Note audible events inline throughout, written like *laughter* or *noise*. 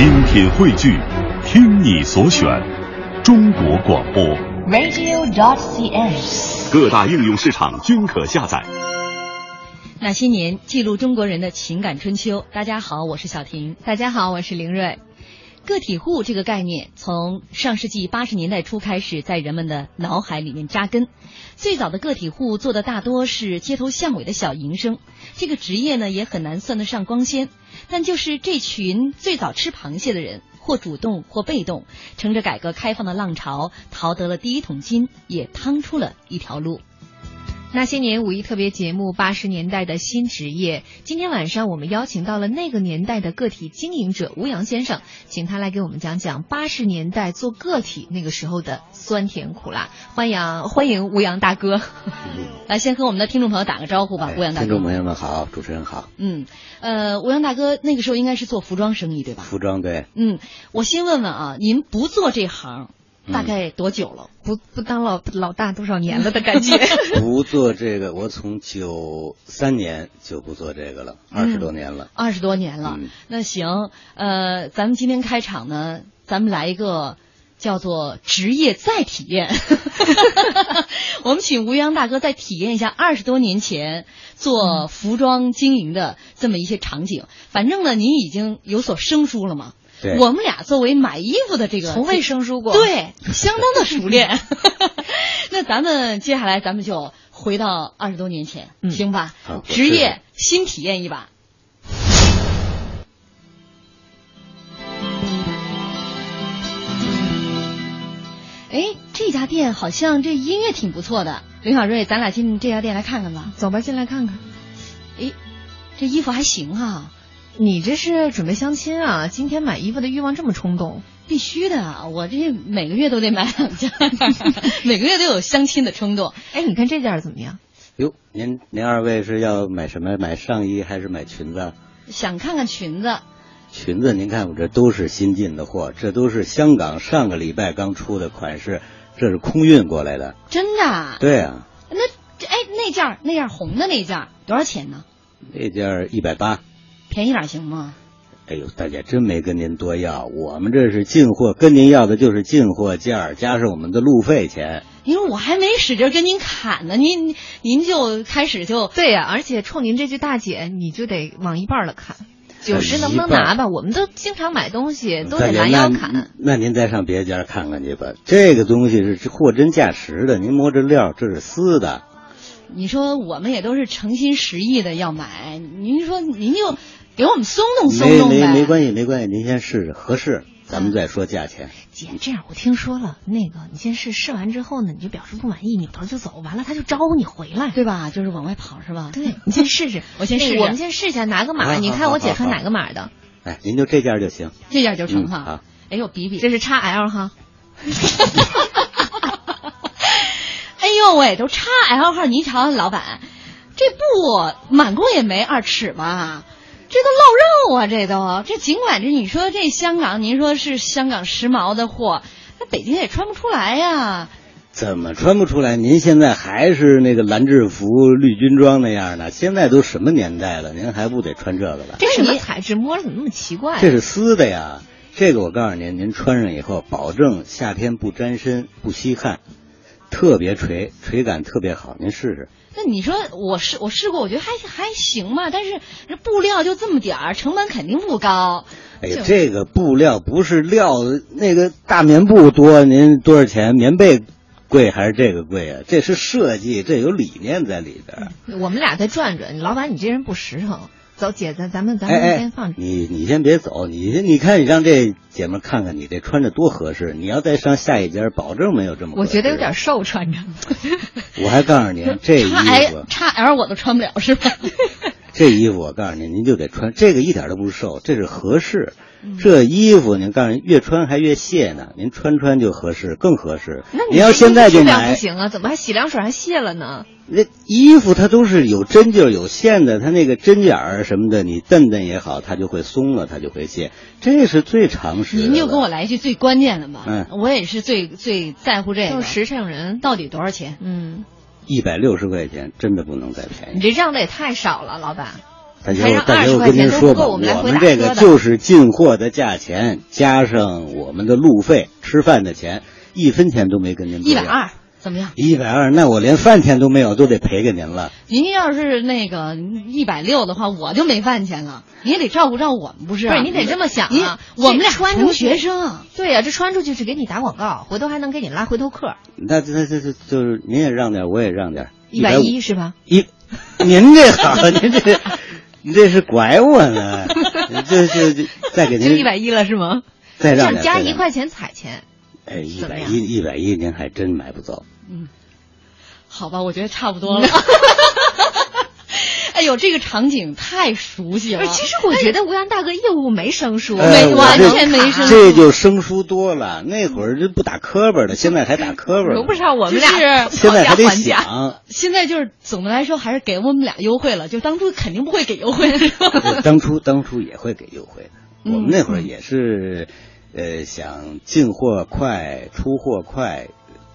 精品汇聚，听你所选，中国广播。radio.dot.cn，。各大应用市场均可下载。那些年，记录中国人的情感春秋。大家好，我是小婷。大家好，我是林瑞。个体户这个概念从上世纪八十年代初开始在人们的脑海里面扎根。最早的个体户做的大多是街头巷尾的小营生，这个职业呢也很难算得上光鲜。但就是这群最早吃螃蟹的人，或主动或被动，乘着改革开放的浪潮，淘得了第一桶金，也趟出了一条路。那些年五一特别节目《八十年代的新职业》，今天晚上我们邀请到了那个年代的个体经营者吴阳先生，请他来给我们讲讲八十年代做个体那个时候的酸甜苦辣。欢迎欢迎吴阳大哥，来先和我们的听众朋友打个招呼吧，吴阳大哥。听众朋友们好，主持人好。嗯，呃，吴阳大哥那个时候应该是做服装生意对吧？服装对。嗯，我先问问啊，您不做这行？大概多久了？不不当老老大多少年了的感觉？*laughs* 不做这个，我从九三年就不做这个了，二十多年了。二十多年了。嗯那行，呃，咱们今天开场呢，咱们来一个叫做职业再体验。*laughs* 我们请吴阳大哥再体验一下二十多年前做服装经营的这么一些场景。反正呢，您已经有所生疏了嘛。对我们俩作为买衣服的这个，从未生疏过。对，相当的熟练。*laughs* *laughs* 那咱们接下来咱们就回到二十多年前，嗯行吧？职业新体验一把。哎，这家店好像这音乐挺不错的，刘小瑞，咱俩进这家店来看看吧。走吧，进来看看。哎，这衣服还行啊，你这是准备相亲啊？今天买衣服的欲望这么冲动？必须的，我这每个月都得买两件，*laughs* 每个月都有相亲的冲动。哎，你看这件怎么样？哟，您您二位是要买什么？买上衣还是买裙子？想看看裙子，裙子，您看我这都是新进的货，这都是香港上个礼拜刚出的款式，这是空运过来的。真的啊？对啊，那这哎那件儿那件儿红的那件多少钱呢？那件一百八。便宜点儿行吗？哎呦，大姐真没跟您多要，我们这是进货，跟您要的就是进货价儿加上我们的路费钱。因为我还没使劲跟您砍呢，您您就开始就对呀、而且冲您这句大姐，你就得往一半儿了砍。九十能不能拿吧？我们都经常买东西，都得大姐拦腰那砍。那您再上别家看看去吧，这个东西是货真价实的，您摸着料，这是丝的。你说我们也都是诚心实意的要买，您说您就给我们松动松动呗。没没关系，没关系，您先试试合适，咱们再说价钱。姐，这样我听说了，那个你先试试完之后呢，你就表示不满意，扭头就走，完了他就招呼你回来。对吧？就是往外跑是吧？对，*laughs* 你先试试，我先试试我们先试一下哪个码，好你看我姐穿哪个码的？哎，您就这件就行。这件就成嗯哈。好哎呦，比比，这是 XL 哈。*laughs* 哎呦喂，都 x L 号，您瞧，老板，这布满工也没二尺吧？这都露肉啊，这都这尽管这你说这香港，您说是香港时髦的货，那北京也穿不出来呀。怎么穿不出来？您现在还是那个蓝制服、绿军装那样的？现在都什么年代了，您还不得穿这个吧？这什么你材质？摸着怎么那么奇怪？这是丝的呀。这个我告诉您，您穿上以后，保证夏天不沾身、不吸汗，特别垂，垂感特别好。您试试。那你说我试我试过，我觉得还还行吧，但是这布料就这么点儿，成本肯定不高。哎呀，这个布料不是料，那个大棉布多，您多少钱？棉被贵还是这个贵啊？这是设计，这有理念在里边儿。我们俩再转转，老板，你这人不实诚。走，姐，咱咱们咱们先放，着。你你先别走，你先你看你让这姐们儿看看你这穿着多合适。你要再上下一家，保证没有这么。我觉得有点瘦，穿着。*laughs* 我还告诉您，这衣服叉 L 我都穿不了是吧？*laughs* 这衣服我告诉您，您就得穿这个，一点都不瘦，这是合适。嗯这衣服您告诉您，越穿还越卸呢，您穿穿就合适，更合适。那您要现在就质量买不，行啊？怎么还洗凉水还卸了呢？那衣服它都是有针灸有线的，它那个针眼儿什么的，你蹬蹬也好，它就会松了，它就会卸，这是最常识。您就跟我来一句最关键的吧，嗯我也是最最在乎这个，就是实诚人。到底多少钱？嗯，一百六十块钱，真的不能再便宜。你这让的也太少了，老板。大姐还让，大姐，20我跟您说吧，我们这个就是进货的价钱加上我们的路费、吃饭的钱，一分钱都没跟您。一百二怎么样？一百二，那我连饭钱都没有，都得赔给您了。您要是那个一百六的话，我就没饭钱了。您也得照顾照顾我们，不是、啊？不是你得这么想你啊，我们俩穿出穷学生啊，对呀、这穿出去是给你打广告，回头还能给你拉回头客，那那这这就是您也让点，我也让点，一百一是吧？一，您这好，*laughs* 您这，您这是拐我呢？*laughs* 这这是，再给您就一百一了是吗？再让加一块钱彩钱，哎，一百一，一百一，您还真买不走。嗯好吧，我觉得差不多了。*laughs* 哎呦，这个场景太熟悉了。其实我觉得吴阳大哥业务没生疏，哎我这完全没生疏这就生疏多了。那会儿就不打磕巴的，现在还打磕巴呢。容不上我们就俩是现在还得。想，现在就是总的来说还是给我们俩优惠了，就当初肯定不会给优惠的，是吧？当初当初也会给优惠的。嗯我们那会儿也是，呃，想进货快、出货快、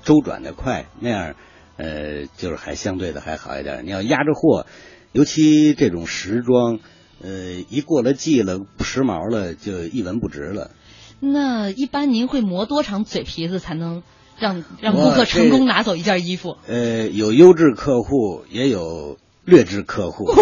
周转的快，那样，呃，就是还相对的还好一点。你要压着货，尤其这种时装，呃，一过了季了，不时髦了，就一文不值了。那一般您会磨多长嘴皮子才能让让顾客成功拿走一件衣服？呃，有优质客户，也有劣质客户。*laughs*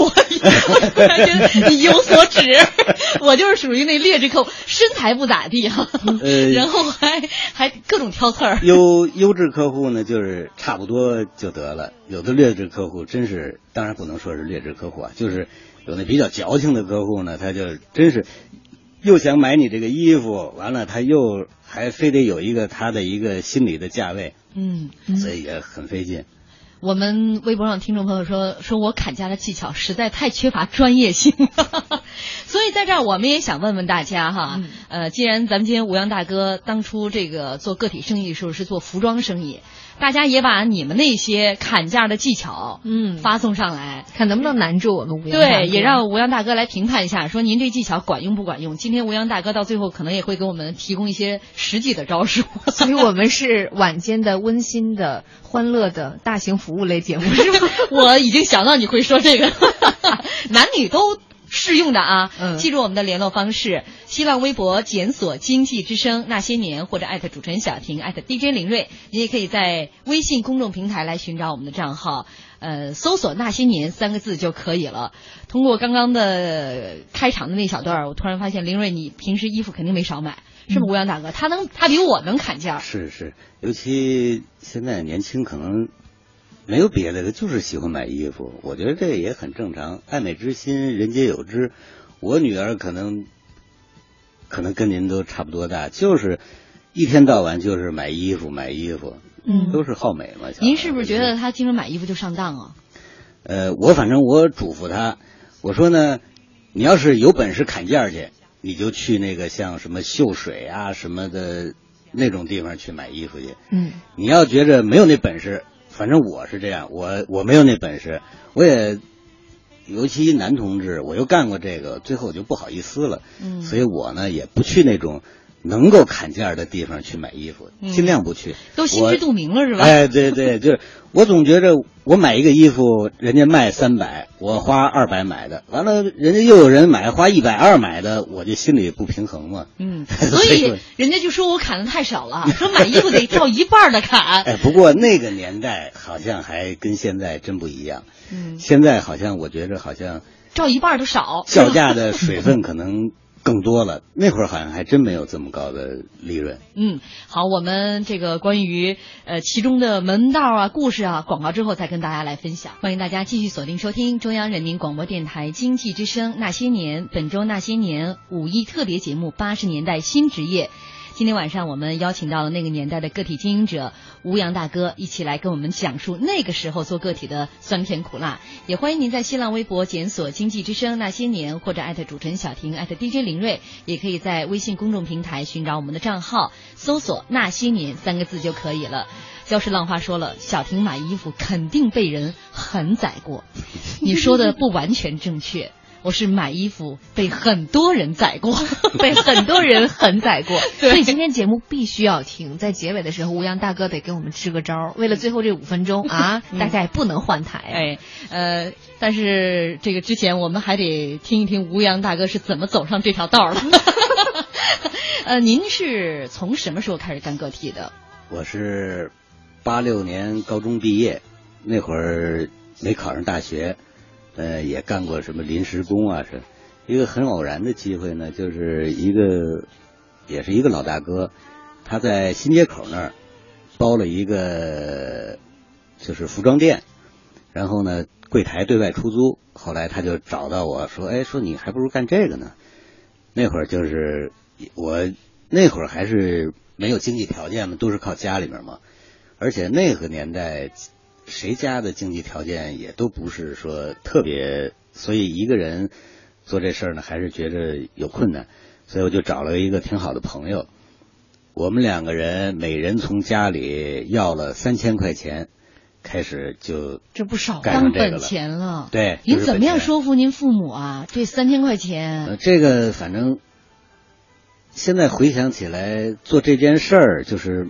我你有所指，*laughs* 我就是属于那劣质客户，身材不咋地哈、呃然后还还各种挑刺儿。优优质客户呢，就是差不多就得了。有的劣质客户真是，当然不能说是劣质客户啊，就是有那比较矫情的客户呢，他就真是又想买你这个衣服，完了他又还非得有一个他的一个心理的价位，嗯，所以也很费劲。我们微博上听众朋友说，说我砍价的技巧实在太缺乏专业性，*laughs* 所以在这儿我们也想问问大家哈，嗯。呃，既然咱们今天吴阳大哥当初这个做个体生意的时候是做服装生意，大家也把你们那些砍价的技巧，嗯发送上来。看能不能难住我们吴阳对，也让吴阳大哥来评判一下，说您这技巧管用不管用？今天吴阳大哥到最后可能也会给我们提供一些实际的招数。*laughs* 所以我们是晚间的温馨的、欢乐的大型服务类节目，是吗？*laughs* 我已经想到你会说这个，*laughs* 男女都适用的啊。嗯记住我们的联络方式：新浪微博检索“经济之声那些年”或者艾特主持人小婷艾特 DJ 林睿。你也可以在微信公众平台来寻找我们的账号，呃，搜索“那些年”三个字就可以了。通过刚刚的开场的那小段儿，我突然发现林睿，你平时衣服肯定没少买，是不是？吴阳大哥，他能，他比我能砍价。是是，尤其现在年轻可能没有别的，他就是喜欢买衣服。我觉得这也很正常，爱美之心，人皆有之。我女儿可能可能跟您都差不多大，就是一天到晚就是买衣服买衣服，嗯都是好美嘛。您是不是觉得她经常买衣服就上当啊？呃，我反正我嘱咐她，我说呢，你要是有本事砍价去，你就去那个像什么秀水啊什么的那种地方去买衣服去。嗯你要觉着没有那本事，反正我是这样，我我没有那本事，我也，尤其男同志，我又干过这个，最后我就不好意思了，嗯。所以我呢也不去那种能够砍价的地方去买衣服，嗯尽量不去。都心知肚明了是吧？哎，对对，*laughs* 就是我总觉着我买一个衣服，人家卖三百，我花二百买的，完了人家又有人买花一百二买的，我就心里不平衡嘛。嗯，*laughs* 所以人家就说我砍的太少了，说买衣服得照一半的砍。*laughs* 哎，不过那个年代好像还跟现在真不一样。嗯，现在好像我觉着好像照一半都少。叫价的水分可能更多了，那会儿好像还真没有这么高的利润。嗯，好，我们这个关于呃其中的门道啊、故事啊，广告之后再跟大家来分享。欢迎大家继续锁定收听中央人民广播电台经济之声《那些年》本周《那些年》五一特别节目《八十年代新职业》。今天晚上我们邀请到了那个年代的个体经营者吴阳大哥，一起来跟我们讲述那个时候做个体的酸甜苦辣。也欢迎您在新浪微博检索“经济之声那些年”或者艾特主持人小婷艾特 DJ 林睿，也可以在微信公众平台寻找我们的账号，搜索“那些年”三个字就可以了。要是浪花说了，小婷买衣服肯定被人狠宰过，*laughs* 你说的不完全正确。我是买衣服被很多人宰过，*laughs* 被很多人狠宰过。*laughs* 所以今天节目必须要听，在结尾的时候，吴阳大哥得给我们支个招儿。为了最后这五分钟 *laughs* 啊，大家也不能换台。哎，呃，但是这个之前我们还得听一听吴阳大哥是怎么走上这条道儿的。呃，您是从什么时候开始干个体的？我是八六年高中毕业，那会儿没考上大学，呃，也干过什么临时工啊，是一个很偶然的机会呢，就是一个也是一个老大哥，他在新街口那儿包了一个就是服装店，然后呢柜台对外出租，后来他就找到我说，哎，说你还不如干这个呢。那会儿就是我那会儿还是没有经济条件嘛，都是靠家里面嘛，而且那个年代谁家的经济条件也都不是说特别，所以一个人做这事儿呢，还是觉着有困难，所以我就找了一个挺好的朋友，我们两个人每人从家里要了三千块钱，开始就这不少当本。钱了。对，您就是怎么样说服您父母啊？这三千块钱，呃，这个反正现在回想起来，做这件事儿就是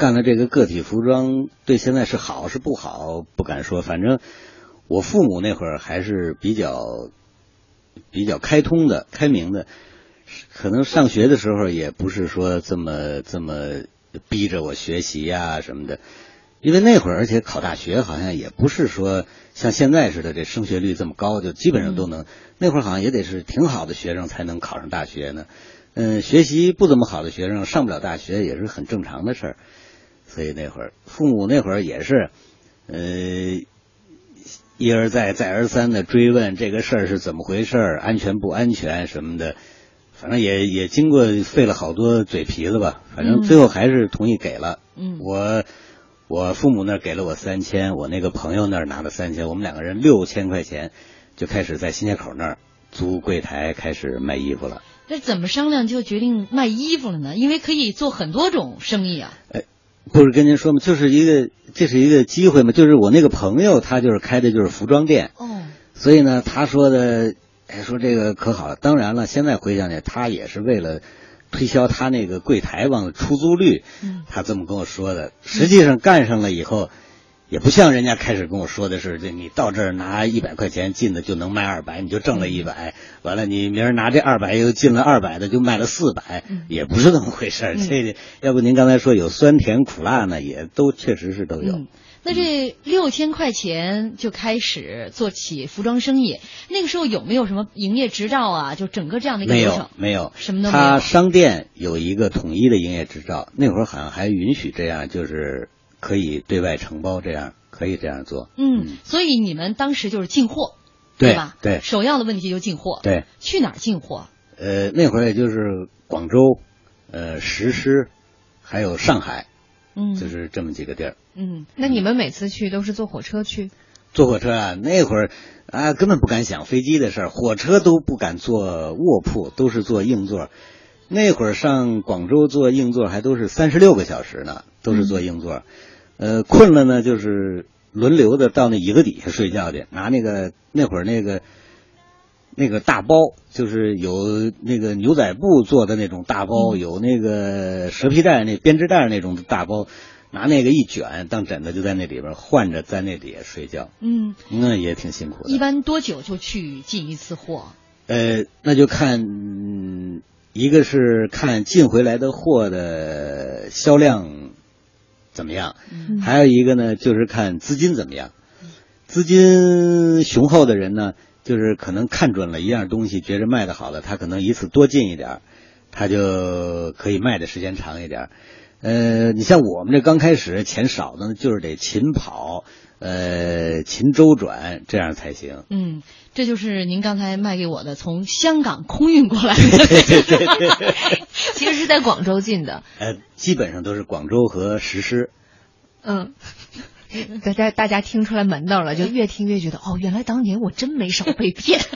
干了这个个体服装，对现在是好是不好不敢说。反正我父母那会儿还是比较比较开通的、开明的，可能上学的时候也不是说这么这么逼着我学习呀、什么的。因为那会儿，而且考大学好像也不是说像现在似的，这升学率这么高，就基本上都能。那会儿好像也得是挺好的学生才能考上大学呢。嗯，学习不怎么好的学生上不了大学也是很正常的事儿。所以那会儿父母那会儿也是，呃，一而再再而三的追问这个事儿是怎么回事儿，安全不安全什么的。反正也也经过费了好多嘴皮子吧，反正最后还是同意给了。嗯我我父母那儿给了我三千，我那个朋友那儿拿了三千，我们两个人六千块钱就开始在新街口那儿租柜台开始卖衣服了。那怎么商量就决定卖衣服了呢？因为可以做很多种生意啊。不是跟您说嘛，就是一个这是一个机会嘛，就是我那个朋友他就是开的就是服装店，哦，所以呢，他说的，哎，说这个可好了。当然了，现在回想起来，他也是为了推销他那个柜台往的出租率，嗯他这么跟我说的。实际上干上了以后，也不像人家开始跟我说的是，这你到这儿拿一百块钱进的就能卖二百，你就挣了一百。完了，你明儿拿这二百又进了二百的，就卖了四百，也不是那么回事儿。这个要不您刚才说有酸甜苦辣呢，也都确实是都有。嗯，那这六千块钱就开始做起服装生意，那个时候有没有什么营业执照啊？就整个这样的一个没流程有，？没有，什么都没有他商店有一个统一的营业执照，那会儿好像还允许这样，就是可以对外承包，这样可以这样做。嗯，所以你们当时就是进货，对吧？对首要的问题就进货。对，去哪儿进货？呃，那会儿也就是广州、呃石狮，还有上海，嗯，就是这么几个地儿。嗯，那你们每次去都是坐火车去？坐火车啊，那会儿啊根本不敢想飞机的事儿，火车都不敢坐卧铺，都是坐硬座。那会儿上广州坐硬座还都是三十六个小时呢，都是坐硬座。呃，困了呢就是轮流的到那椅子底下睡觉去，拿那个那会儿那个那个大包，就是有那个牛仔布做的那种大包，有那个蛇皮袋那编织袋那种大包，拿那个一卷当枕头，就在那里边换着在那底下睡觉。嗯，那也挺辛苦的。一般多久就去进一次货？呃，那就看，嗯一个是看进回来的货的销量怎么样，嗯还有一个呢就是看资金怎么样。资金雄厚的人呢，就是可能看准了一样东西，觉着卖的好了，他可能一次多进一点儿，他就可以卖的时间长一点儿。呃，你像我们这刚开始钱少的呢，就是得勤跑，呃，勤周转，这样才行。嗯，这就是您刚才卖给我的从香港空运过来的。对对对对。其实是在广州进的。呃，基本上都是广州和石狮。嗯，大家大家听出来门道了，就越听越觉得哦，原来当年我真没少被骗。*laughs*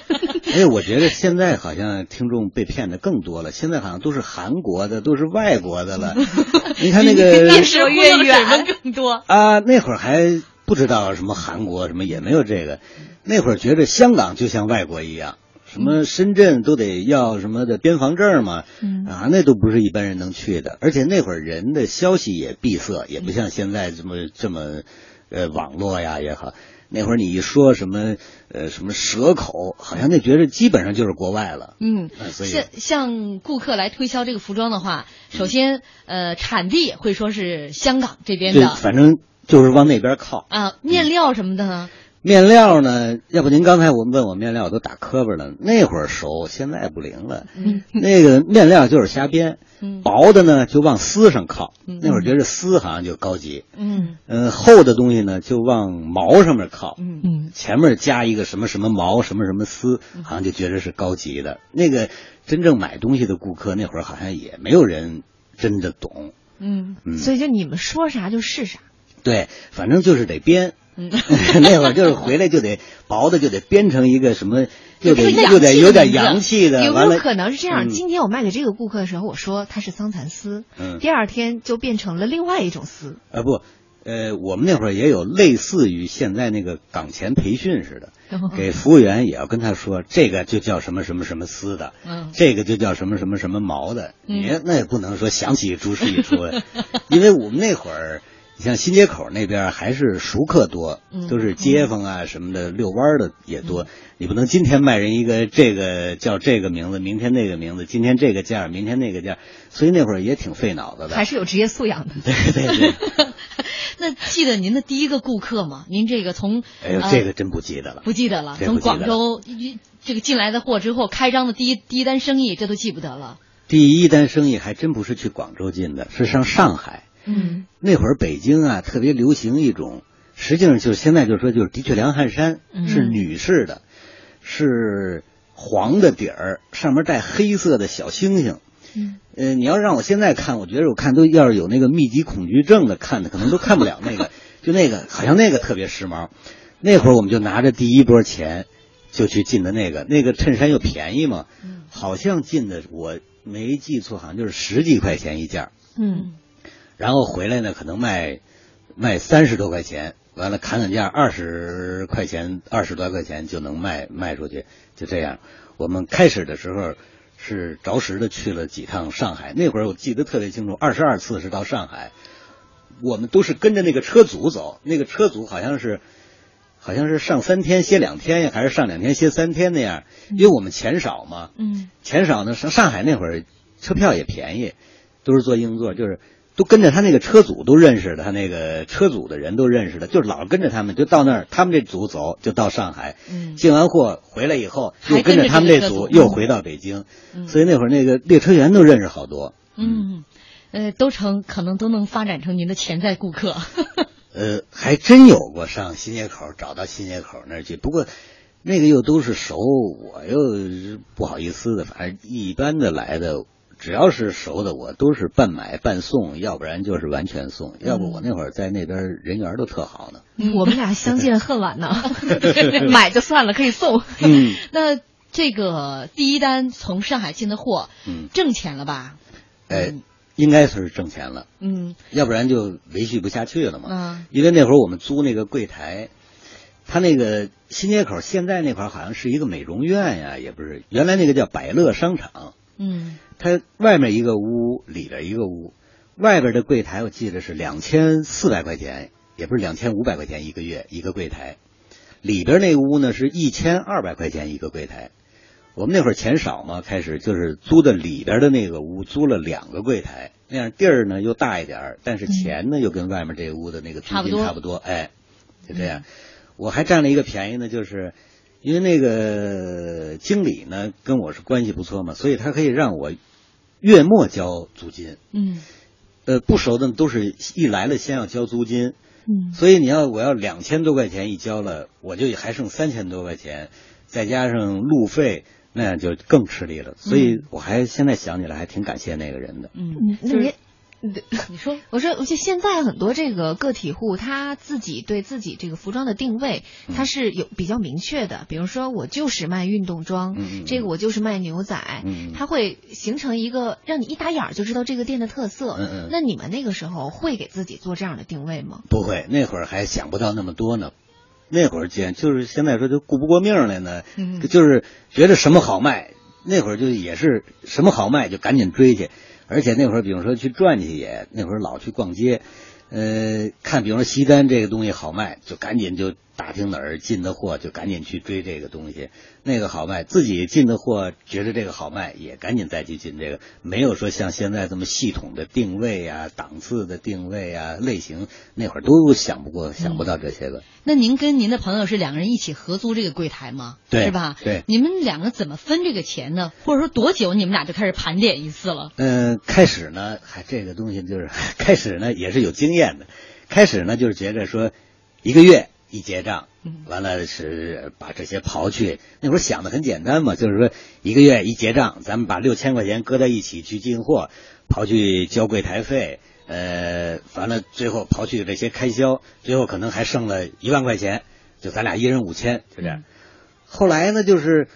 哎，我觉得现在好像听众被骗的更多了，现在好像都是韩国的，都是外国的了。*laughs* 你看那个越说越远更多。啊，那会儿还不知道什么韩国什么，也没有这个。那会儿觉得香港就像外国一样，什么深圳都得要什么的边防证嘛，嗯啊，那都不是一般人能去的。而且那会儿人的消息也闭塞，也不像现在这么这么，呃，网络呀也好。那会儿你一说什么呃什么蛇口，好像那觉得基本上就是国外了。嗯啊，所以像像顾客来推销这个服装的话，首先呃产地会说是香港这边对，的反正就是往那边靠。啊，面料什么的呢？面料呢？要不您刚才我问我面料，我都打磕巴了。那会儿熟，现在不灵了。嗯那个面料就是瞎编，嗯薄的呢就往丝上靠。嗯那会儿觉得丝好像就高级，嗯嗯、厚的东西呢就往毛上面靠。嗯嗯前面加一个什么什么毛什么什么丝，好像就觉得是高级的。那个真正买东西的顾客那会儿好像也没有人真的懂。嗯嗯，所以就你们说啥就是啥。对，反正就是得编。嗯，*laughs* 那会儿就是回来就得薄的就得编成一个什么，*laughs* 就得有点就得有点洋洋气的。有没有可能是这样？嗯今天我卖给这个顾客的时候，我说它是桑蚕丝，嗯第二天就变成了另外一种丝。啊不，呃，我们那会儿也有类似于现在那个岗前培训似的，给服务员也要跟他说，这个就叫什么什么什么丝的，嗯这个就叫什么什么什么毛的。嗯你那也不能说想起一出是一出来，因为我们那会儿。你像新街口那边还是熟客多，嗯都是街坊啊什么的，遛弯的也多。你不能今天卖人一个这个叫这个名字，明天那个名字，今天这个价，明天那个价，所以那会儿也挺费脑子的。还是有职业素养的。对对对，*laughs* 那记得您的第一个顾客吗？您这个从哎呦，呃这个真不记得了。不记得了，从广州一这个进来的货之后开张的第一第一单生意，这都记不得了。第一单生意还真不是去广州进的，是上上海。嗯那会儿北京啊，特别流行一种，实际上就是现在就说就是的确凉汗衫，嗯是女士的，是黄的底儿，上面带黑色的小星星。嗯呃，你要让我现在看，我觉得我看都要是有那个密集恐惧症的看的，可能都看不了那个，*laughs* 就那个好像那个特别时髦。那会儿我们就拿着第一波钱，就去进的那个，那个衬衫又便宜嘛，嗯好像进的我没记错，好像就是十几块钱一件儿。嗯然后回来呢，可能卖卖三十多块钱，完了砍砍价二十块钱，二十多块钱就能卖卖出去，就这样。我们开始的时候是着实的去了几趟上海，那会儿我记得特别清楚，二十二次是到上海，我们都是跟着那个车组走，那个车组好像是。好像是上三天歇两天呀，还是上两天歇三天那样？因为我们钱少嘛，嗯钱少呢，上上海那会儿车票也便宜，都是坐硬座，就是都跟着他那个车组都认识的，他那个车组的人都认识的，就是老跟着他们，就到那儿，他们这组走就到上海，嗯进完货回来以后又跟着他们这组又回到北京，嗯所以那会儿那个列车员都认识好多。嗯，呃，都成可能都能发展成您的潜在顾客。*laughs* 呃，还真有过上新街口找到新街口那儿去，不过那个又都是熟，我又不好意思的，反正一般的来的，只要是熟的，我都是半买半送，要不然就是完全送，要不我那会儿在那边人缘都特好呢。我们俩相见恨晚呢，*laughs* *laughs* 买就算了，可以送。嗯 *laughs* 那这个第一单从上海进的货，嗯，挣钱了吧？哎，应该是挣钱了，嗯要不然就维系不下去了嘛。啊因为那会儿我们租那个柜台，他那个新街口现在那块好像是一个美容院呀，也不是，原来那个叫百乐商场。嗯它外面一个屋，里边一个屋，外边的柜台我记得是两千四百块钱，也不是两千五百块钱一个月一个柜台，里边那屋呢是一千二百块钱一个柜台。我们那会儿钱少嘛，开始就是租的里边的那个屋，租了两个柜台，那样地儿呢又大一点儿，但是钱呢又跟外面这屋的那个租金差不多，哎，就这样。我还占了一个便宜呢，就是因为那个经理呢跟我是关系不错嘛，所以他可以让我月末交租金。嗯呃，不熟的都是一来了先要交租金，嗯所以你要我要两千多块钱一交了，我就还剩三千多块钱，再加上路费，那样就更吃力了。所以我还现在想起来还挺感谢那个人的。嗯嗯，，那就是您。你说 *laughs* 我说，我觉得现在很多这个个体户，他自己对自己这个服装的定位，嗯他是有比较明确的。比如说，我就是卖运动装，这个我就是卖牛仔，嗯嗯它会形成一个让你一打眼儿就知道这个店的特色。嗯嗯那你们那个时候会给自己做这样的定位吗？不会，那会儿还想不到那么多呢。那会儿见就是现在说就顾不过命来呢，嗯就是觉得什么好卖，那会儿就也是什么好卖就赶紧追去，而且那会儿比如说去转去也那会儿老去逛街，呃，看比如说西单这个东西好卖，就赶紧就打听哪儿进的货，就赶紧去追这个东西，那个好卖，自己进的货觉得这个好卖，也赶紧再去进这个，没有说像现在这么系统的定位啊、档次的定位啊、类型，那会儿都想不过、想不到这些个。那您跟您的朋友是两个人一起合租这个柜台吗？对是吧？对你们两个怎么分这个钱呢？或者说多久你们俩就开始盘点一次了？嗯，开始呢，还这个东西就是 *laughs* 开始呢也是有经验的，开始呢就是觉着说一个月一结账，完了是把这些刨去。那会儿想的很简单嘛，就是说一个月一结账，咱们把六千块钱搁在一起去进货，刨去交柜台费，呃，完了最后刨去这些开销，最后可能还剩了一万块钱，就咱俩一人五千，就这样。后来呢，就是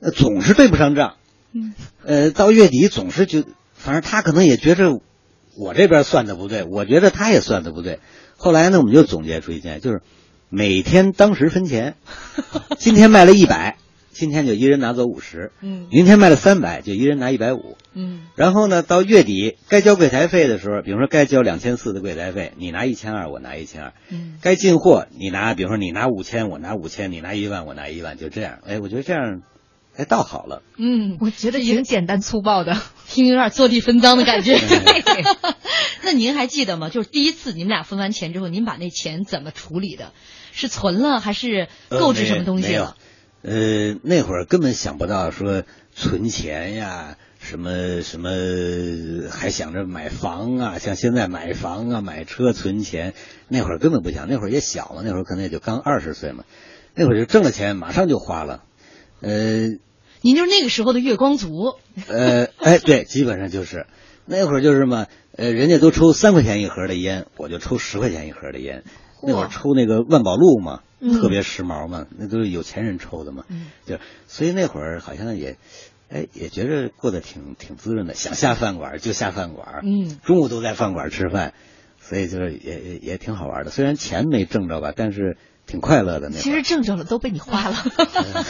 呃总是对不上账，呃，到月底总是就，反正他可能也觉着我这边算的不对，我觉得他也算的不对。后来呢，我们就总结出一件，就是每天当时分钱，*laughs* 今天卖了一百，今天就一人拿走五十，嗯明天卖了三百，就一人拿一百五。嗯然后呢，到月底该交柜台费的时候，比如说该交两千四的柜台费，你拿一千二，我拿一千二。嗯该进货，你拿，比如说你拿五千，我拿五千，你拿一万，我拿一万，就这样。哎，我觉得这样，哎，倒好了。嗯，我觉得挺简单粗暴的。*laughs* 听有点坐地分赃的感觉。对 *laughs* 那您还记得吗？就是第一次你们俩分完钱之后，您把那钱怎么处理的？是存了还是购置什么东西了？呃，呃，那会儿根本想不到说存钱呀，什么什么，还想着买房啊，像现在买房啊、买车存钱，那会儿根本不想，那会儿也小嘛，那会儿可能也就刚二十岁嘛，那会儿就挣了钱马上就花了，呃您就是那个时候的月光族。呃，哎，对，基本上就是那会儿就是嘛，呃，人家都抽三块钱一盒的烟，我就抽十块钱一盒的烟。那会儿抽那个万宝路嘛，嗯特别时髦嘛，那都是有钱人抽的嘛，嗯就所以那会儿好像也，哎，也觉着过得挺挺滋润的，想下饭馆就下饭馆，嗯中午都在饭馆吃饭，所以就是也也也挺好玩的。虽然钱没挣着吧，但是挺快乐的那。其实挣着了都被你花了。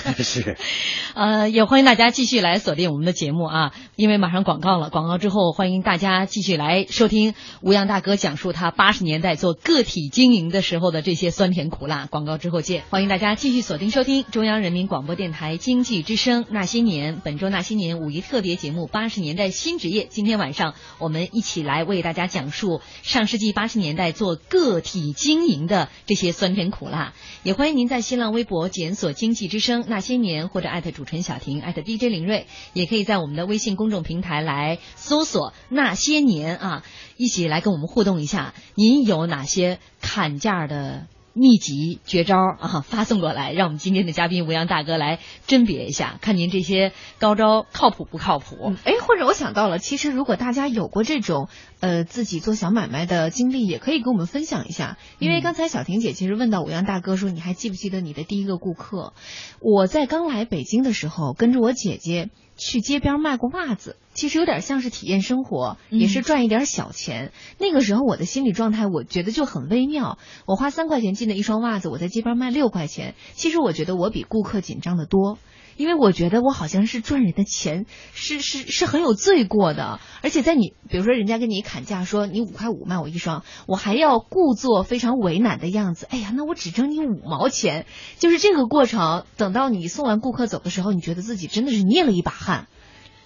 嗯 *laughs* 是。*laughs* 呃，也欢迎大家继续来锁定我们的节目啊，因为马上广告了。广告之后，欢迎大家继续来收听吴阳大哥讲述他八十年代做个体经营的时候的这些酸甜苦辣。广告之后见，欢迎大家继续锁定收听中央人民广播电台经济之声《那些年》本周《那些年》五一特别节目《八十年代新职业》。今天晚上我们一起来为大家讲述上世纪八十年代做个体经营的这些酸甜苦辣。也欢迎您在新浪微博检索“经济之声那些年”或者艾特主持人小婷艾特 DJ 林睿，也可以在我们的微信公众平台来搜索“那些年”啊，一起来跟我们互动一下。您有哪些砍价的？秘籍绝招啊，发送过来，让我们今天的嘉宾吴阳大哥来甄别一下，看您这些高招靠谱不靠谱？嗯，哎，或者我想到了，其实如果大家有过这种呃自己做小买卖的经历，也可以跟我们分享一下。因为刚才小婷姐其实问到吴阳大哥说，你还记不记得你的第一个顾客？我在刚来北京的时候，跟着我姐姐去街边卖过袜子，其实有点像是体验生活，也是赚一点小钱。那个时候我的心理状态，我觉得就很微妙。我花三块钱进的一双袜子，我在街边卖六块钱，其实我觉得我比顾客紧张的多。因为我觉得我好像是赚人的钱，是是是很有罪过的，而且在你比如说人家跟你砍价说你五块五卖我一双，我还要故作非常为难的样子，哎呀，那我只挣你五毛钱，就是这个过程。等到你送完顾客走的时候，你觉得自己真的是捏了一把汗。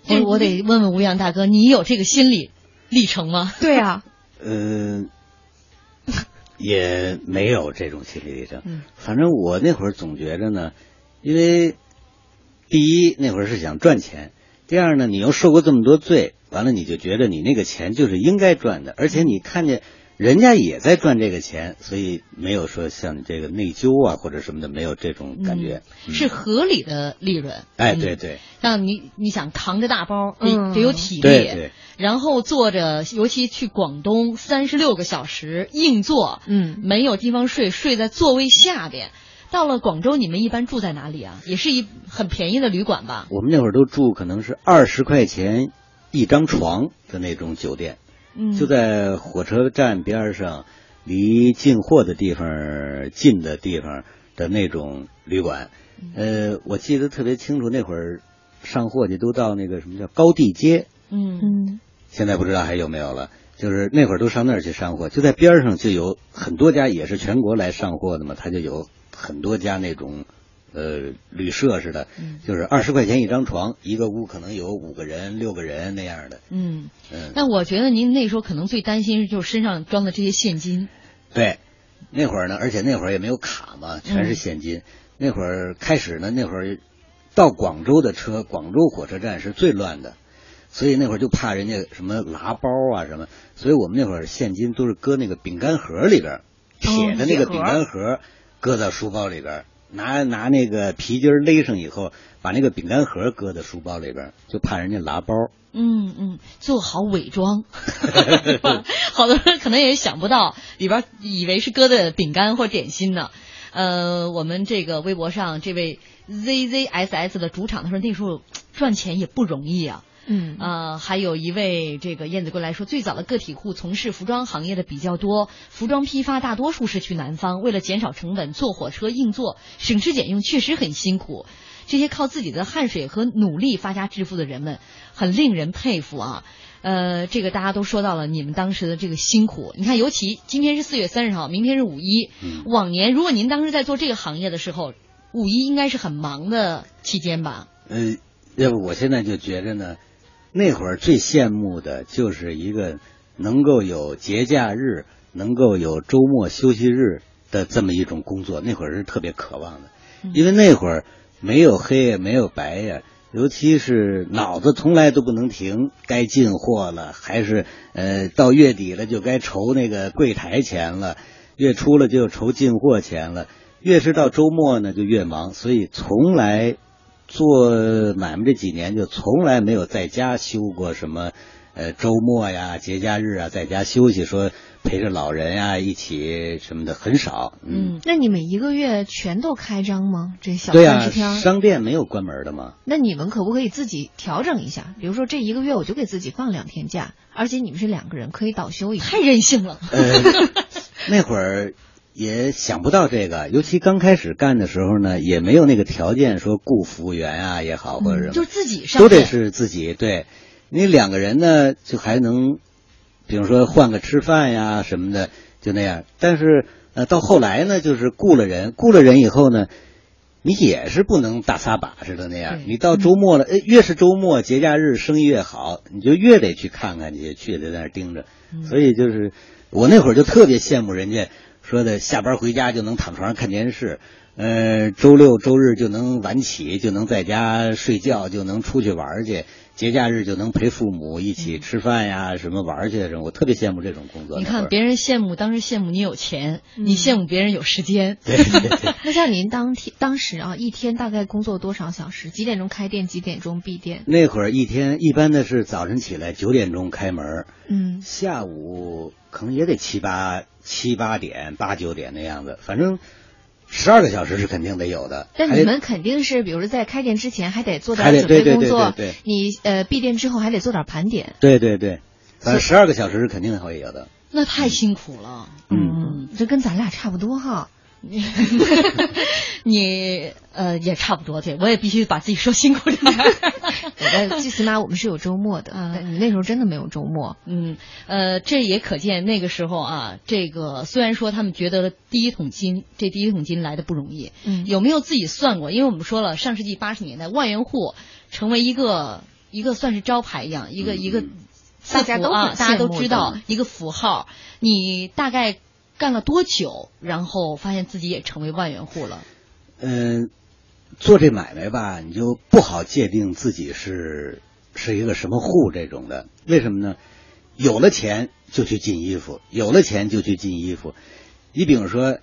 我我得问问吴阳大哥，你有这个心理历程吗？*laughs* 对啊，嗯，也没有这种心理历程。嗯反正我那会儿总觉着呢，因为第一那会儿是想赚钱，第二呢，你又受过这么多罪，完了你就觉得你那个钱就是应该赚的，而且你看见人家也在赚这个钱，所以没有说像你这个内疚啊或者什么的，没有这种感觉。嗯是合理的利润。哎，嗯对对让你你想扛着大包，得嗯得有体力，对对，然后坐着，尤其去广东三十六个小时硬座，嗯，没有地方睡，睡在座位下边。到了广州，你们一般住在哪里啊？也是一很便宜的旅馆吧？我们那会儿都住可能是二十块钱一张床的那种酒店。嗯，就在火车站边上，离进货的地方近的地方的那种旅馆。呃，我记得特别清楚，那会儿上货去都到那个什么叫高地街，嗯嗯现在不知道还有没有了。就是那会儿都上那儿去上货，就在边上就有很多家，也是全国来上货的嘛，他就有很多家那种呃旅社似的，就是二十块钱一张床，一个屋可能有五个人、六个人那样的。嗯。嗯，但我觉得您那时候可能最担心就是身上装的这些现金。对，那会儿呢，而且那会儿也没有卡嘛，全是现金。那会儿开始呢，那会儿到广州的车，广州火车站是最乱的，所以那会儿就怕人家什么拿包啊什么，所以我们那会儿现金都是搁那个饼干盒里边儿，铁的那个饼干盒搁到书包里边儿，拿拿那个皮筋勒上以后，把那个饼干盒搁在书包里边儿，就怕人家拿包。嗯嗯，做好伪装，*laughs* 好多人可能也想不到里边以为是搁的饼干或点心呢。呃，我们这个微博上这位 ZZSS 的主场，他说那时候赚钱也不容易啊。嗯呃，还有一位这个燕子归来说，最早的个体户从事服装行业的比较多，服装批发大多数是去南方，为了减少成本，坐火车硬座，省吃俭用，确实很辛苦。这些靠自己的汗水和努力发家致富的人们，很令人佩服啊。呃，这个大家都说到了你们当时的这个辛苦。你看，尤其今天是四月三十号，明天是五一。嗯往年如果您当时在做这个行业的时候，五一应该是很忙的期间吧？呃，要不我现在就觉着呢，那会儿最羡慕的就是一个能够有节假日，能够有周末休息日的这么一种工作，那会儿是特别渴望的，因为那会儿没有黑也没有白呀。尤其是脑子从来都不能停，该进货了，还是呃到月底了就该筹那个柜台钱了，月初了就筹进货钱了，越是到周末呢就越忙，所以从来做买卖这几年就从来没有在家休过什么，呃周末呀、节假日啊，在家休息，说陪着老人呀一起什么的很少。嗯，那你们一个月全都开张吗？这小三十天儿？商店没有关门的吗。那你们可不可以自己调整一下？比如说这一个月我就给自己放两天假，而且你们是两个人，可以倒休一下。太任性了。呃，那会儿也想不到这个，尤其刚开始干的时候呢，也没有那个条件说雇服务员啊也好，或者什么，就自己上都得是自己。对，你两个人呢，就还能，比如说换个吃饭呀什么的，就那样。但是呃，到后来呢，就是雇了人，雇了人以后呢。你也是不能大撒把似的那样，你到周末了，哎，越是周末节假日生意越好，你就越得去看看去，去得在那儿盯着。所以就是我那会儿就特别羡慕人家说的，下班回家就能躺床上看电视，呃，周六周日就能晚起，就能在家睡觉，就能出去玩去，节假日就能陪父母一起吃饭呀，什么玩去什么。我特别羡慕这种工作。你看别人羡慕，当时羡慕你有钱，你羡慕别人有时间。对对对，*laughs* 那像您当天当时啊，一天大概工作多少小时？几点钟开店？几点钟闭店？那会儿一天一般的是早晨起来九点钟开门，嗯，下午可能也得七八七八点八九点那样子，反正十二个小时是肯定得有的。但你们肯定是，比如说在开店之前还得做点准备得对对对工作，对对你呃闭店之后还得做点盘点。对对对，反正十二个小时是肯定会有的。那太辛苦了。嗯，这跟咱俩差不多哈。*laughs* 你你呃也差不多，对我也必须把自己说辛苦点 *laughs* 最起码我们是有周末的，嗯但你那时候真的没有周末。嗯，呃，这也可见那个时候啊，这个虽然说他们觉得了第一桶金，这第一桶金来的不容易，嗯有没有自己算过？因为我们说了，上世纪八十年代，万元户成为一个一个算是招牌一样，一个、嗯一个嗯大家都啊，大家都知道一个符号。你大概干了多久，然后发现自己也成为万元户了？嗯、做这买卖吧，你就不好界定自己是是一个什么户这种的。为什么呢？有了钱就去进衣服，有了钱就去进衣服。你比如说，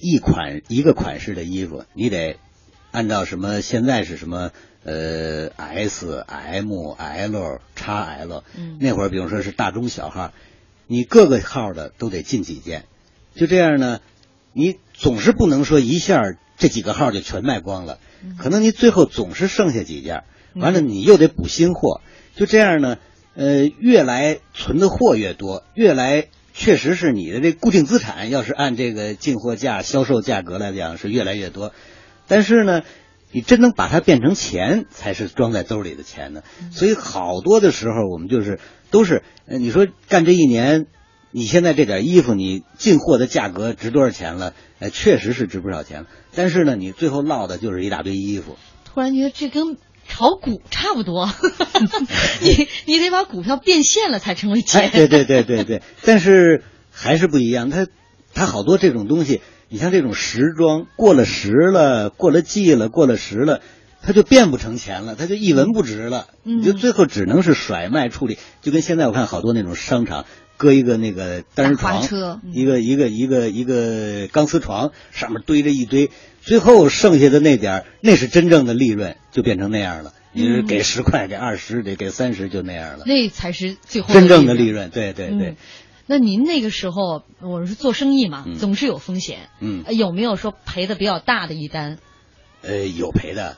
一款一个款式的衣服，你得按照什么？现在是什么？呃，S、M、L、XL。嗯那会儿，比如说是大中小号，你各个号的都得进几件。就这样呢，你总是不能说一下这几个号就全卖光了，可能你最后总是剩下几件，完了你又得补新货，就这样呢，呃，越来存的货越多，越来确实是你的这固定资产，要是按这个进货价、销售价格来讲是越来越多，但是呢，你真能把它变成钱，才是装在兜里的钱呢。所以好多的时候，我们就是都是，呃你说干这一年，你现在这点衣服，你进货的价格值多少钱了？呃，确实是值不少钱了。但是呢，你最后落的就是一大堆衣服。突然觉得这跟炒股差不多，*laughs* 你你得把股票变现了才成为钱。哎，对对对对对，但是还是不一样，它它好多这种东西，你像这种时装，过了时了，过了季了，过了时了，它就变不成钱了，它就一文不值了，嗯你就最后只能是甩卖处理，就跟现在我看好多那种商场。搁一个那个单人床，一个一个一个一个钢丝床，上面堆着一堆，最后剩下的那点儿，那是真正的利润，就变成那样了。你是嗯给十块，给二十，得给三十，就那样了。那才是最后真正的利润。润，对对对嗯，那您那个时候，我是做生意嘛，嗯总是有风险。嗯，呃有没有说赔的比较大的一单？呃，有赔的，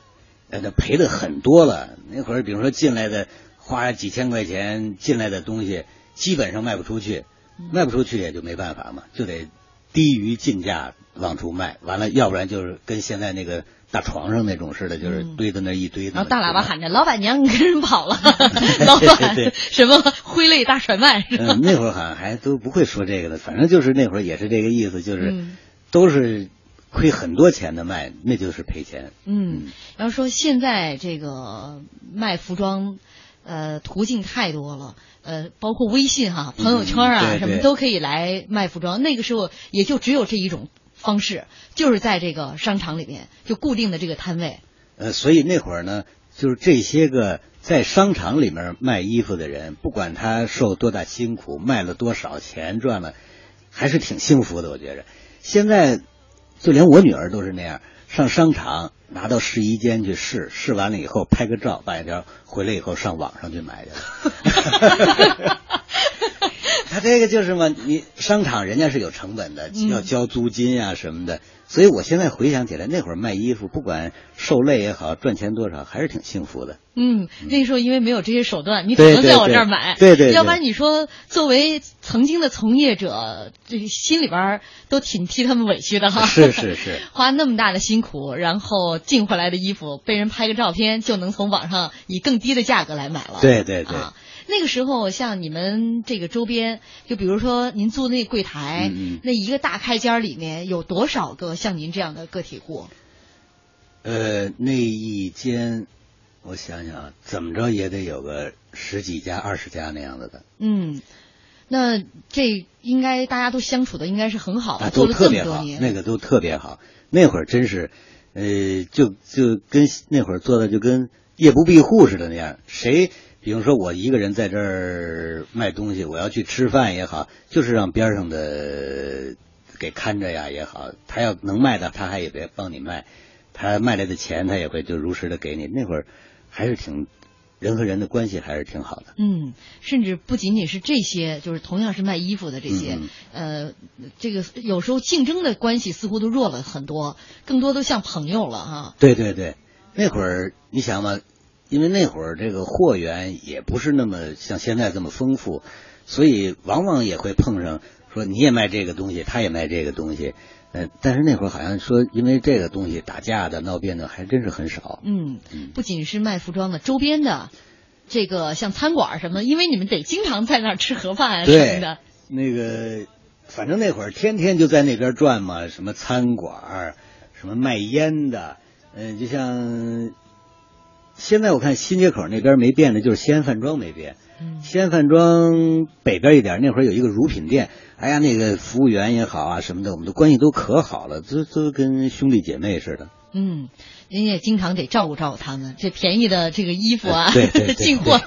呃，那赔的很多了。那会儿，比如说进来的，花几千块钱进来的东西，基本上卖不出去，卖不出去也就没办法嘛，就得低于进价往出卖。完了，要不然就是跟现在那个大床上那种似的，就是嗯堆在那一堆的。然后大喇叭喊着：“老板娘，你跟人跑了！” *laughs* *laughs* 老板什么挥泪大甩卖是？嗯，那会儿好像还都不会说这个的，反正就是那会儿也是这个意思，就是嗯都是亏很多钱的卖，那就是赔钱。嗯，要说现在这个卖服装，呃，途径太多了，呃，包括微信哈、朋友圈啊、什么都可以来卖服装。那个时候也就只有这一种方式，就是在这个商场里面就固定的这个摊位。呃，所以那会儿呢，就是这些个在商场里面卖衣服的人，不管他受多大辛苦，卖了多少钱，赚了，还是挺幸福的。我觉着，现在就连我女儿都是那样，上商场拿到试衣间去试，试完了以后拍个照，半条回来以后上网上去买去了。*laughs* *laughs* 他这个就是嘛，你商场人家是有成本的，嗯要交租金啊什么的，所以我现在回想起来，那会儿卖衣服，不管受累也好，赚钱多少，还是挺幸福的。嗯，那时候因为没有这些手段，你只能在我这儿买。对对对要不然你说作为曾经的从业者，这个心里边儿都挺替他们委屈的哈。是是是，*laughs* 花那么大的辛苦，然后进回来的衣服被人拍个照片，就能从网上以更低的价格来买了。对对对啊，那个时候像你们这个周边，就比如说您租那柜台，嗯嗯那一个大开间里面有多少个像您这样的个体户？呃，那一间，我想想啊，怎么着也得有个十几家、二十家那样子的，嗯，那这应该大家都相处的应该是很好的，啊，都做了特别好。那个都特别好。那会儿真是，呃，就就跟那会儿做的就跟夜不闭户似的那样。谁，比如说我一个人在这儿卖东西，我要去吃饭也好，就是让边上的给看着呀也好，他要能卖的，他还也别帮你卖，他卖来的钱他也会就如实的给你。那会儿还是挺人和人的关系还是挺好的。嗯，甚至不仅仅是这些，就是同样是卖衣服的这些，嗯呃，这个有时候竞争的关系似乎都弱了很多，更多都像朋友了哈。对对对，那会儿你想嘛，因为那会儿这个货源也不是那么像现在这么丰富，所以往往也会碰上说你也卖这个东西，他也卖这个东西，呃，但是那会儿好像说因为这个东西打架的、闹别扭还真是很少。嗯嗯，不仅是卖服装的，周边的，这个像餐馆什么的，因为你们得经常在那儿吃盒饭啊什么的。，那个反正那会儿天天就在那边转嘛，什么餐馆，什么卖烟的，呃，就像现在我看新街口那边没变的，就是西安饭庄没变。嗯西安饭庄北边一点，那会儿有一个乳品店，哎呀，那个服务员也好啊什么的，我们的关系都可好了，都都跟兄弟姐妹似的。嗯，您也经常得照顾照顾他们，这便宜的这个衣服啊，*laughs* 进货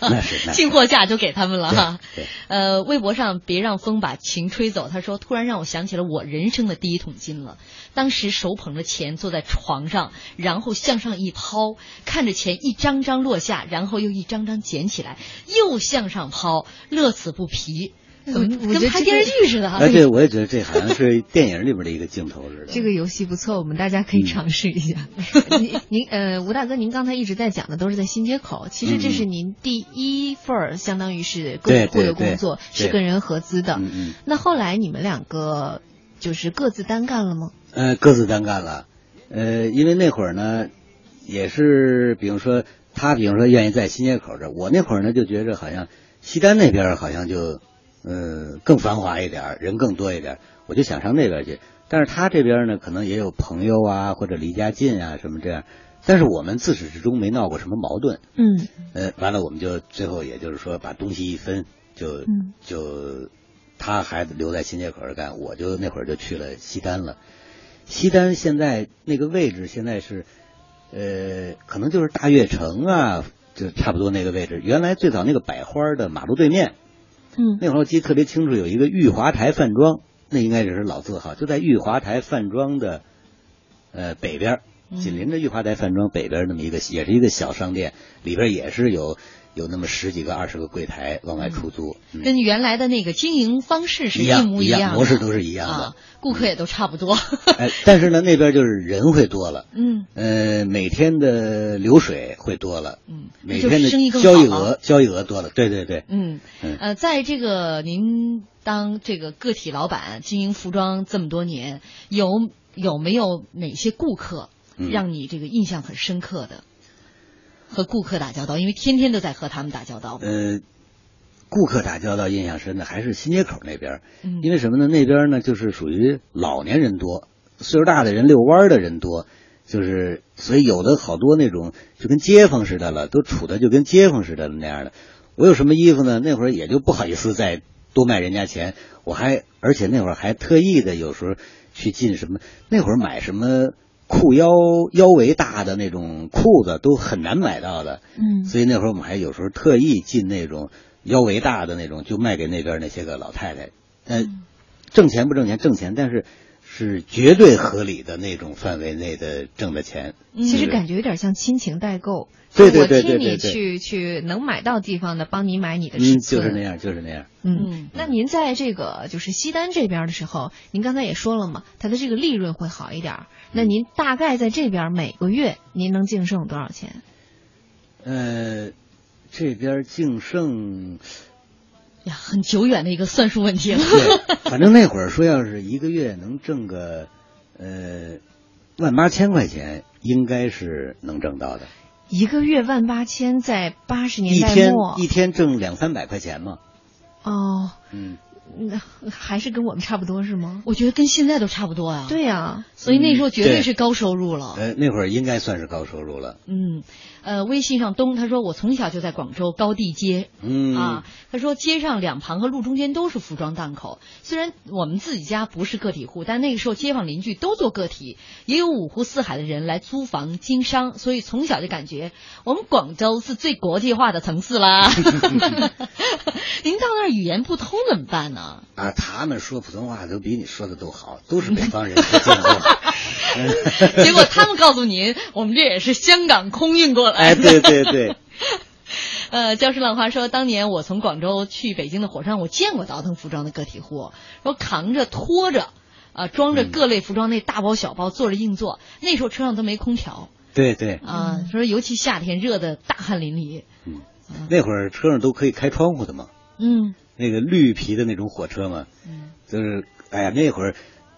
进货价就给他们了哈。呃，微博上别让风把情吹走，他说突然让我想起了我人生的第一桶金了。当时手捧着钱坐在床上，然后向上一抛，看着钱一张张落下，然后又一张张捡起来，又向上抛，乐此不疲。怎么我觉得拍电视剧似的啊？哎，对，我也觉得这好像是 *laughs* 电影里边的一个镜头似的。这个游戏不错，我们大家可以尝试一下。*laughs* 您您呃，吴大哥，您刚才一直在讲的都是在新街口，其实这是您第一份儿，相当于是个体户的工作，是跟人合资的。嗯嗯。那后来你们两个就是各自单干了吗？呃，各自单干了。呃，因为那会儿呢，也是比如说他，比如说愿意在新街口这，我那会儿呢就觉着好像西单那边好像就呃更繁华一点，人更多一点，我就想上那边去。但是他这边呢，可能也有朋友啊，或者离家近啊什么这样。但是我们自始至终没闹过什么矛盾。嗯。呃，完了我们就最后也就是说把东西一分，就就他孩子留在新街口干，我就那会儿就去了西单了。西单现在那个位置现在是，呃，可能就是大悦城啊，就差不多那个位置。原来最早那个百花的马路对面，嗯，那会儿我记得特别清楚，有一个玉华台饭庄，那应该也是老字号，就在玉华台饭庄的呃北边，紧邻着玉华台饭庄北边那么一个，也是一个小商店，里边也是有。有那么十几个、二十个柜台往外出租，跟原来的那个经营方式是一模一样，模式都是一样的，顾客也都差不多。哎，但是呢，那边就是人会多了，*laughs* 嗯，呃，每天的流水会多了，嗯，每天的交易额交易额多了，对对对，嗯，呃，在这个您当这个个体老板经营服装这么多年，有有没有哪些顾客让你这个印象很深刻的？和顾客打交道，因为天天都在和他们打交道。呃，顾客打交道印象深的还是新街口那边，嗯，因为什么呢？那边呢就是属于老年人多，岁数大的人遛弯的人多，就是所以有的好多那种就跟街坊似的了，都处的就跟街坊似的那样的。我有什么衣服呢？那会儿也就不好意思再多卖人家钱，我还而且那会儿还特意的有时候去进什么，那会儿买什么。裤腰腰围大的那种裤子都很难买到的，嗯，所以那会儿我们还有时候特意进那种腰围大的那种，就卖给那边那些个老太太。嗯，挣钱不挣钱？挣钱，但是是绝对合理的那种范围内的挣的钱。其实感觉有点像亲情代购，对对对对对，我替你去去能买到地方的，帮你买你的尺寸，就是那样，就是那样。嗯，那您在这个就是西单这边的时候，您刚才也说了嘛，它的这个利润会好一点。那您大概在这边每个月您能净剩多少钱？呃，这边净剩呀，很久远的一个算术问题了。对，*laughs* 反正那会儿说，要是一个月能挣个呃万八千块钱，应该是能挣到的。一个月万八千，在八十年代末，一天挣两三百块钱嘛。哦，嗯。那还是跟我们差不多是吗？我觉得跟现在都差不多啊。对呀，所以那时候绝对是高收入了。呃，那会儿应该算是高收入了。嗯，呃，微信上东他说我从小就在广州高地街。嗯啊，他说街上两旁和路中间都是服装档口。虽然我们自己家不是个体户，但那个时候街坊邻居都做个体，也有五湖四海的人来租房经商，所以从小就感觉我们广州是最国际化的城市啦。*laughs* 您到那儿语言不通怎么办呢？啊，他们说普通话都比你说的都好，都是北方人。*laughs* 结果他们告诉您，我们这也是香港空运过来。哎，对对对。*laughs* 呃，教师浪花说，当年我从广州去北京的火车上，我见过倒腾服装的个体户，说扛着拖着，啊，装着各类服装那大包小包，坐着硬座。那时候车上都没空调。对对。啊，说尤其夏天热的大汗淋漓。嗯。那会儿车上都可以开窗户的嘛。嗯。那个绿皮的那种火车嘛，嗯就是哎呀，那会儿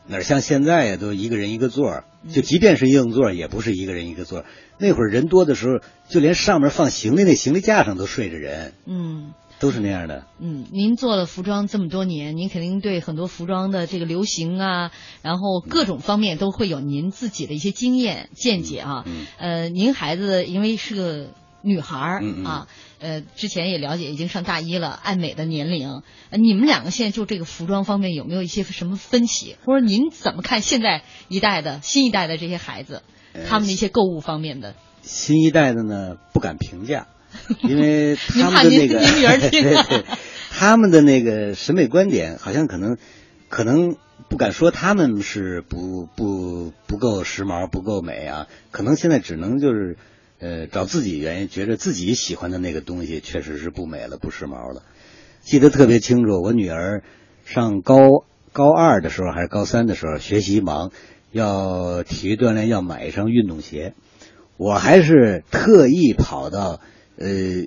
哪像现在呀，都一个人一个座儿，就即便是硬座，也不是一个人一个座儿。那会儿人多的时候，就连上面放行李那行李架上都睡着人，嗯，都是那样的。嗯，您做了服装这么多年，您肯定对很多服装的这个流行啊，然后各种方面都会有您自己的一些经验见解啊。嗯呃，您孩子因为是个。女孩儿啊，呃，之前也了解，已经上大一了。爱美的年龄，你们两个现在就这个服装方面有没有一些什么分歧？或者您怎么看现在一代的新一代的这些孩子，他们的一些购物方面的？新一代的呢，不敢评价，*laughs* 因为他们的那个 *laughs* 对对，他们的那个审美观点好像可能可能不敢说他们是不不不够时髦、不够美啊，可能现在只能就是。呃，找自己原因，觉得自己喜欢的那个东西确实是不美了，不时髦了，记得特别清楚，我女儿上高高二的时候还是高三的时候，学习忙，要体育锻炼要买一双运动鞋，我还是特意跑到呃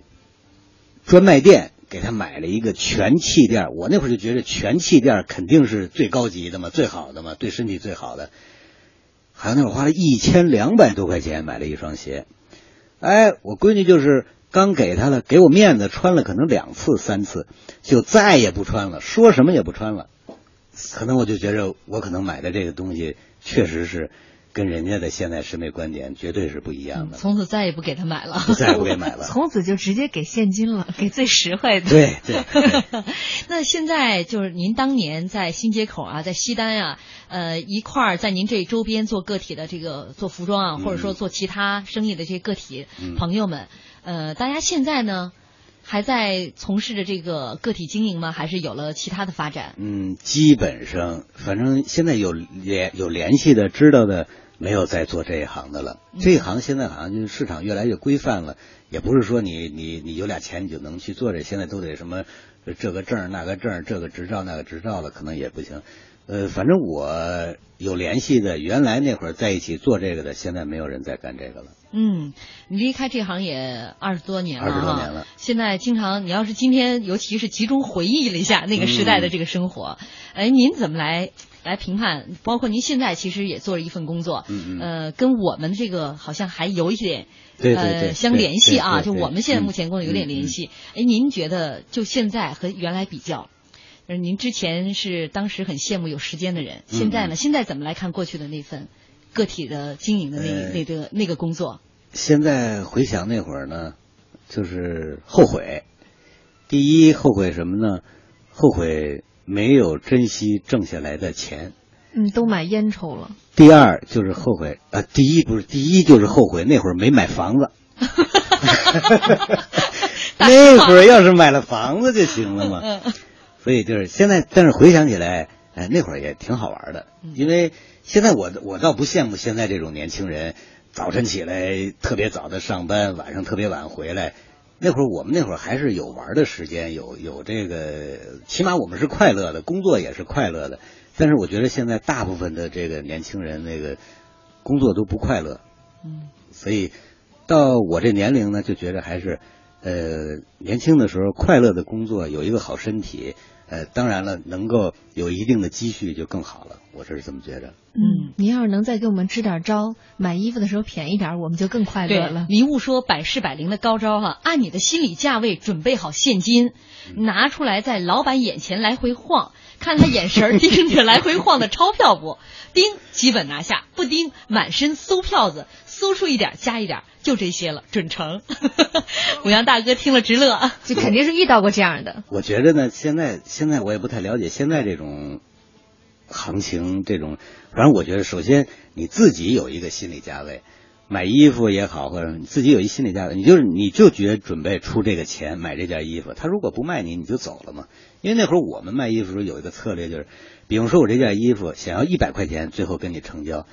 专卖店给他买了一个全气垫。我那会儿就觉得全气垫肯定是最高级的嘛，最好的嘛，对身体最好的。好像那会儿花了一千两百多块钱买了一双鞋，哎，我闺女就是刚给她了，给我面子，穿了可能两次三次，就再也不穿了，说什么也不穿了。可能我就觉着我可能买的这个东西确实是跟人家的现在审美观点绝对是不一样的，从此再也不给他买了。再也不给买了。*laughs* 从此就直接给现金了，给最实惠的。对对对，*laughs* 那现在就是您当年在新街口啊，在西单啊，呃，一块儿在您这周边做个体的这个做服装啊，或者说做其他生意的这些个体嗯朋友们，呃，大家现在呢还在从事着这个个体经营吗？还是有了其他的发展？嗯，基本上反正现在有联有联系的知道的，没有在做这一行的了。这一行现在好像就是市场越来越规范了，也不是说你你你有俩钱你就能去做这，现在都得什么这个证儿那个证儿，这个执照那个执照了，可能也不行。呃，反正我有联系的，原来那会儿在一起做这个的，现在没有人再干这个了。嗯，你离开这行也二十多年了20多哈年了现在经常，你要是今天，尤其是集中回忆了一下那个时代的这个生活，嗯哎，您怎么来来评判？包括您现在其实也做了一份工作，嗯嗯呃，跟我们这个好像还有一点对对对呃相联系啊，就我们现在嗯目前工作有点联嗯系。哎，您觉得就现在和原来比较？就是您之前是当时很羡慕有时间的人，现在呢？嗯现在怎么来看过去的那份个体的经营的那、呃那个那个工作？现在回想那会儿呢，就是后悔。第一后悔什么呢？后悔没有珍惜挣下来的钱。嗯，都买烟抽了。第二就是后悔，呃，第一不是第一就是后悔那会儿没买房子。*laughs* *laughs* 那会儿要是买了房子就行了嘛。嗯所以就是现在，但是回想起来，哎，那会儿也挺好玩的。嗯因为现在我我倒不羡慕现在这种年轻人，早晨起来特别早的上班，晚上特别晚回来。那会儿我们那会儿还是有玩的时间，有有这个，起码我们是快乐的，工作也是快乐的。但是我觉得现在大部分的这个年轻人，那个工作都不快乐。嗯所以到我这年龄呢，就觉得还是，呃，年轻的时候快乐的工作，有一个好身体，呃，当然了，能够有一定的积蓄就更好了。我是这么觉着。嗯，您要是能再给我们支点招，买衣服的时候便宜点，我们就更快乐了。迷雾说百试百灵的高招哈、按你的心理价位准备好现金，拿出来在老板眼前来回晃，看他眼神盯着来回晃的钞票不？*laughs* 盯基本拿下，不盯满身搜票子，搜出一点加一点，就这些了，准成。*laughs* 五羊大哥听了直乐啊。就肯定是遇到过这样的。我觉得呢，现在现在我也不太了解现在这种行情，这种，反正我觉得，首先你自己有一个心理价位，买衣服也好，或者你自己有一心理价位，你就是你就觉得准备出这个钱买这件衣服，他如果不卖你，你就走了嘛。因为那会儿我们卖衣服的时候有一个策略，就是，比方说我这件衣服想要一百块钱，最后跟你成交，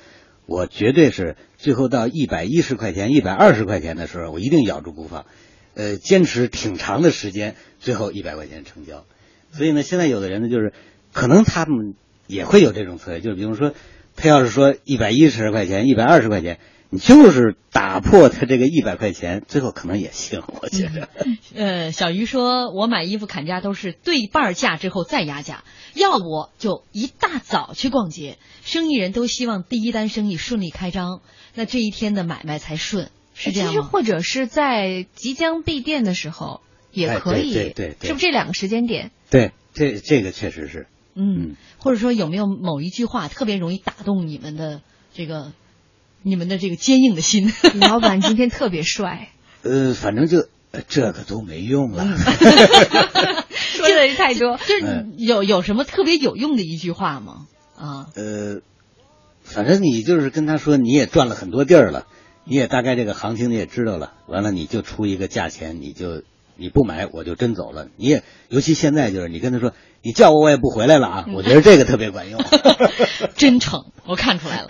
我绝对是最后到一百一十块钱、一百二十块钱的时候，我一定咬住不放，呃，坚持挺长的时间，最后一百块钱成交。所以呢，现在有的人呢，就是可能他们也会有这种策略，就是比如说，他要是说一百一十块钱、一百二十块钱，你就是打破他这个一百块钱，最后可能也行，我觉得。呃，小鱼说，我买衣服砍价都是对半价之后再压价，要不就一大早去逛街。生意人都希望第一单生意顺利开张，那这一天的买卖才顺，是这样？其实或者是在即将闭店的时候也哎可以，对对对对是不是这两个时间点？对，这这个确实是。嗯，或者说有没有某一句话特别容易打动你们的这个你们的这个坚硬的心？*laughs* 老板今天特别帅，呃，反正就呃这个都没用了。*laughs* 说的太多。就是有有什么特别有用的一句话吗？啊，呃，反正你就是跟他说，你也转了很多地儿了，你也大概这个行情你也知道了，完了你就出一个价钱，你就你不买我就真走了。你也尤其现在就是你跟他说，你叫我我也不回来了啊，我觉得这个特别管用。*laughs* 真诚，我看出来了，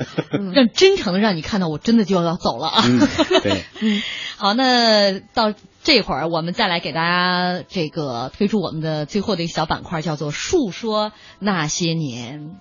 让真诚的让你看到我真的就要走了啊。嗯，*laughs* 对，嗯，好，那到这会儿我们再来给大家这个推出我们的最后的一个小板块，叫做“述说那些年”。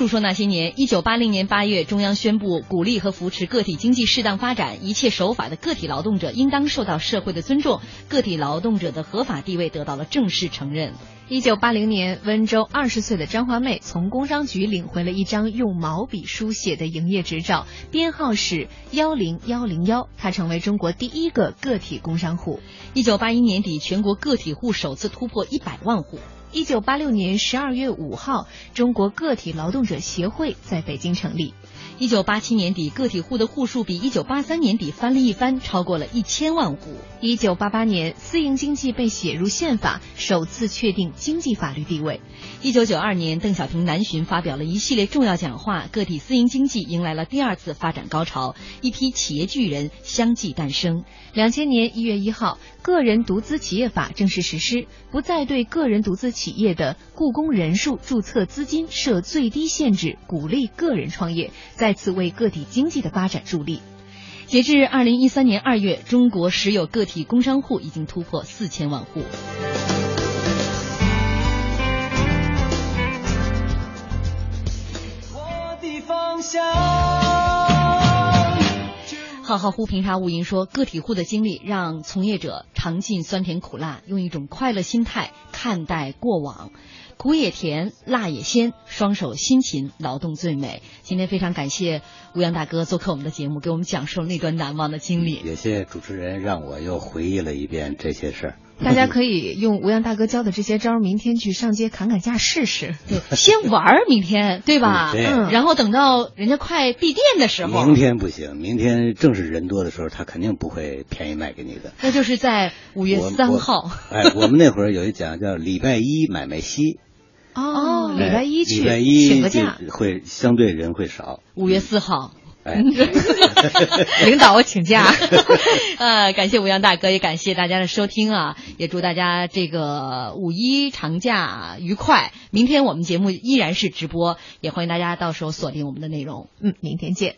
述说那些年，一九八零年八月，中央宣布鼓励和扶持个体经济适当发展，一切守法的个体劳动者应当受到社会的尊重，个体劳动者的合法地位得到了正式承认。一九八零年，温州二十岁的张华妹从工商局领回了一张用毛笔书写的营业执照，编号是幺零幺零幺，她成为中国第一个个体工商户。一九八一年底，全国个体户首次突破一百万户。一九八六年十二月五号，中国个体劳动者协会在北京成立。一九八七年底，个体户的户数比一九八三年底翻了一番，超过了一千万户。一九八八年，私营经济被写入宪法，首次确定经济法律地位。一九九二年，邓小平南巡发表了一系列重要讲话，个体私营经济迎来了第二次发展高潮，一批企业巨人相继诞生。两千年一月一号，个人独资企业法正式实施，不再对个人独资企业的雇工人数、注册资金设最低限制，鼓励个人创业。在再次为个体经济的发展助力。截至二零一三年二月，中国实有个体工商户已经突破四千万户。浩浩乎平沙无垠说，个体户的经历让从业者尝尽酸甜苦辣，用一种快乐心态看待过往。苦也甜，辣也鲜，双手辛勤，劳动最美。今天非常感谢吴阳大哥做客我们的节目，给我们讲述了那段难忘的经历。也谢谢主持人让我又回忆了一遍这些事儿。大家可以用吴阳大哥教的这些招，明天去上街砍砍价试试。对，先玩儿，明天对吧？对。嗯。然后等到人家快闭店的时候。明天不行，明天正是人多的时候，他肯定不会便宜卖给你的。那就是在五月三号。哎，我们那会儿有一讲叫“礼拜一买卖稀”。哦，礼拜一去请个假，会相对人会少。五月四号，哎，*laughs* 领导我请假。*laughs* 呃，感谢吴阳大哥，也感谢大家的收听啊，也祝大家这个五一长假愉快。明天我们节目依然是直播，也欢迎大家到时候锁定我们的内容。嗯，明天见。